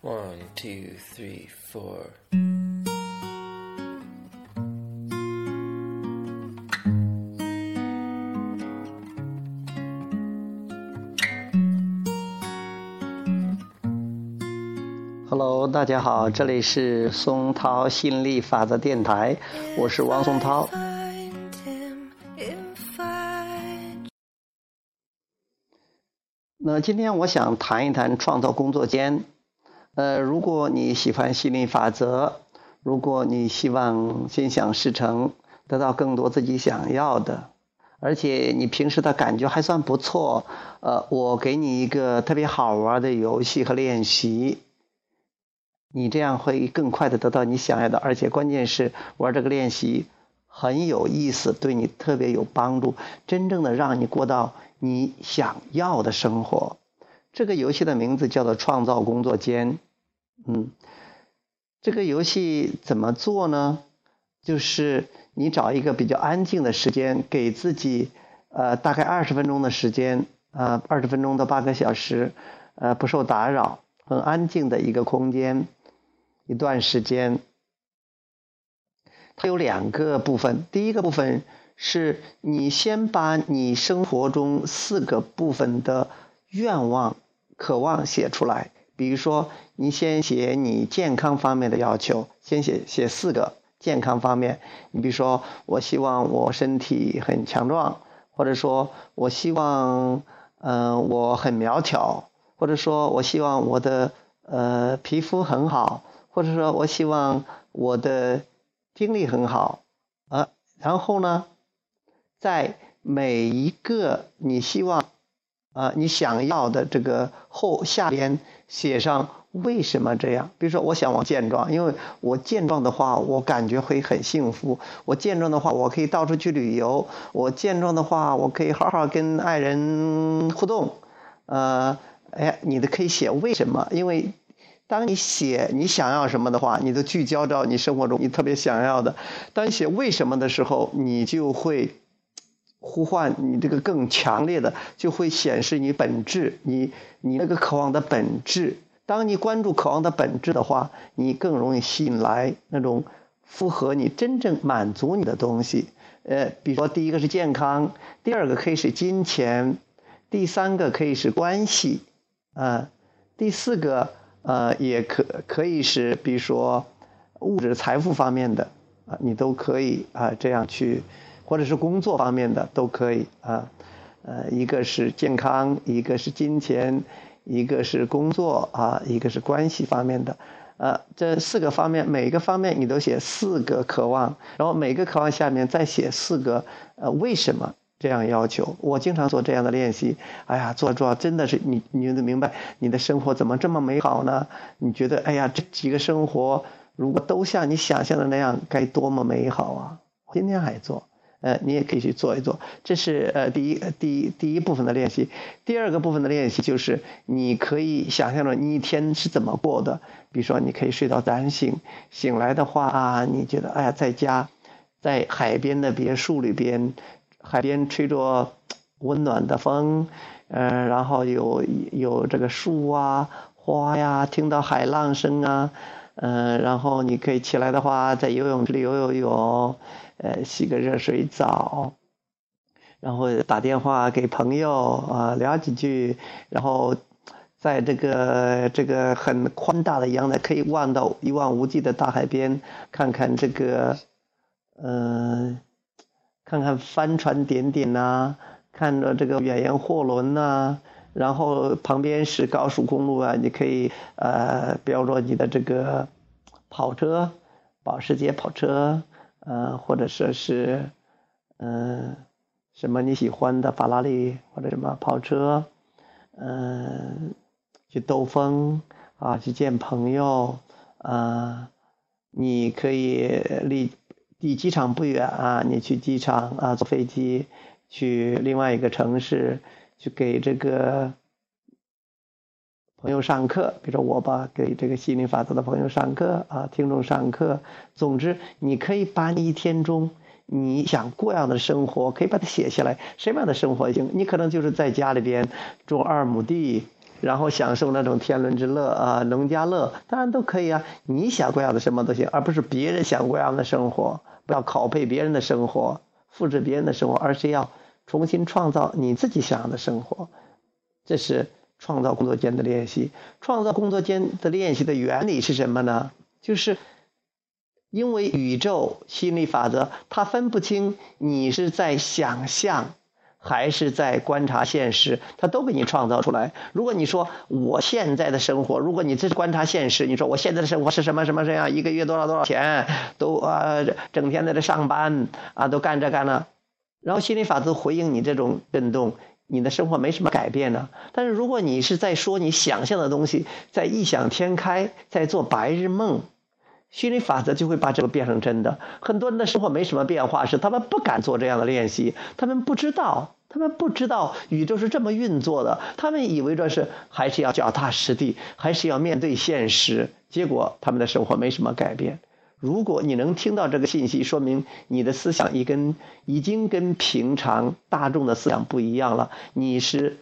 One, two, three, four. Hello，大家好，这里是松涛心理法则电台，我是王松涛。那今天我想谈一谈创造工作间。呃，如果你喜欢心理法则，如果你希望心想事成，得到更多自己想要的，而且你平时的感觉还算不错，呃，我给你一个特别好玩的游戏和练习，你这样会更快的得到你想要的，而且关键是玩这个练习很有意思，对你特别有帮助，真正的让你过到你想要的生活。这个游戏的名字叫做创造工作间。嗯，这个游戏怎么做呢？就是你找一个比较安静的时间，给自己呃大概二十分钟的时间，呃二十分钟到八个小时，呃不受打扰，很安静的一个空间，一段时间。它有两个部分，第一个部分是你先把你生活中四个部分的愿望、渴望写出来。比如说，你先写你健康方面的要求，先写写四个健康方面。你比如说，我希望我身体很强壮，或者说我希望，嗯，我很苗条，或者说我希望我的呃皮肤很好，或者说我希望我的听力很好啊。然后呢，在每一个你希望。啊，你想要的这个后下边写上为什么这样？比如说，我想我健壮，因为我健壮的话，我感觉会很幸福。我健壮的话，我可以到处去旅游。我健壮的话，我可以好好跟爱人互动。呃，哎，你的可以写为什么？因为当你写你想要什么的话，你都聚焦到你生活中你特别想要的。当你写为什么的时候，你就会。呼唤你这个更强烈的，就会显示你本质，你你那个渴望的本质。当你关注渴望的本质的话，你更容易吸引来那种符合你真正满足你的东西。呃，比如说第一个是健康，第二个可以是金钱，第三个可以是关系，啊，第四个呃也可可以是比如说物质财富方面的啊，你都可以啊这样去。或者是工作方面的都可以啊，呃，一个是健康，一个是金钱，一个是工作啊，一个是关系方面的，呃，这四个方面，每个方面你都写四个渴望，然后每个渴望下面再写四个呃为什么这样要求。我经常做这样的练习，哎呀，做做真的是你你就明白你的生活怎么这么美好呢？你觉得哎呀，这几个生活如果都像你想象的那样，该多么美好啊！今天还做。呃，你也可以去做一做，这是呃第一第一第一部分的练习。第二个部分的练习就是，你可以想象着你一天是怎么过的。比如说，你可以睡到自然醒，醒来的话，你觉得哎呀，在家，在海边的别墅里边，海边吹着温暖的风，呃，然后有有这个树啊、花呀，听到海浪声啊，嗯，然后你可以起来的话，在游泳池里游游泳。呃，洗个热水澡，然后打电话给朋友啊，聊几句，然后在这个这个很宽大的阳台，可以望到一望无际的大海边，看看这个，嗯，看看帆船点点呐，看着这个远洋货轮呐，然后旁边是高速公路啊，你可以呃标着你的这个跑车，保时捷跑车。呃，或者说是，嗯，什么你喜欢的法拉利或者什么跑车，嗯，去兜风啊，去见朋友啊，你可以离离机场不远啊，你去机场啊，坐飞机去另外一个城市，去给这个。朋友上课，比如说我吧，给这个心灵法则的朋友上课啊，听众上课。总之，你可以把你一天中你想过样的生活，可以把它写下来。什么样的生活行？你可能就是在家里边种二亩地，然后享受那种天伦之乐啊，农家乐，当然都可以啊。你想过样的什么都行，而不是别人想过样的生活。不要拷贝别人的生活，复制别人的生活，而是要重新创造你自己想要的生活。这是创造工作间的练习。创造工作间的练习的原理是什么呢？就是因为宇宙心理法则，它分不清你是在想象。还是在观察现实，它都给你创造出来。如果你说我现在的生活，如果你这是观察现实，你说我现在的生活是什么什么这样，一个月多少多少钱，都啊整天在这上班啊，都干这干那，然后心理法则回应你这种震动，你的生活没什么改变呢。但是如果你是在说你想象的东西，在异想天开，在做白日梦。心理法则就会把这个变成真的。很多人的生活没什么变化，是他们不敢做这样的练习，他们不知道，他们不知道宇宙是这么运作的，他们以为这是还是要脚踏实地，还是要面对现实，结果他们的生活没什么改变。如果你能听到这个信息，说明你的思想已跟已经跟平常大众的思想不一样了，你是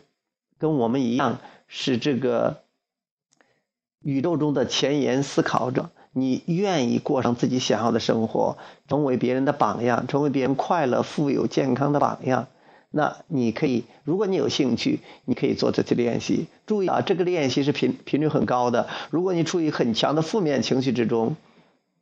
跟我们一样，是这个宇宙中的前沿思考者。你愿意过上自己想要的生活，成为别人的榜样，成为别人快乐、富有、健康的榜样。那你可以，如果你有兴趣，你可以做这些练习。注意啊，这个练习是频频率很高的。如果你处于很强的负面情绪之中，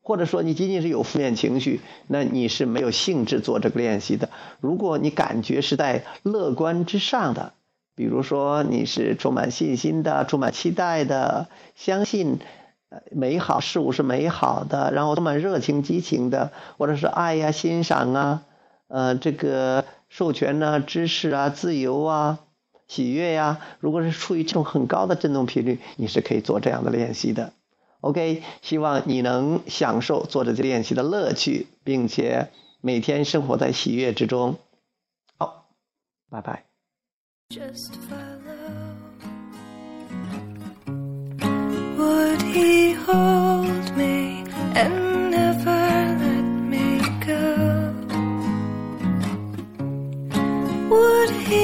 或者说你仅仅是有负面情绪，那你是没有兴致做这个练习的。如果你感觉是在乐观之上的，比如说你是充满信心的、充满期待的，相信。美好事物是美好的，然后充满热情、激情的，或者是爱呀、欣赏啊，呃，这个授权呐、知识啊、自由啊、喜悦呀。如果是处于这种很高的振动频率，你是可以做这样的练习的。OK，希望你能享受做这些练习的乐趣，并且每天生活在喜悦之中。好，拜拜。Would he hold me and never let me go? Would he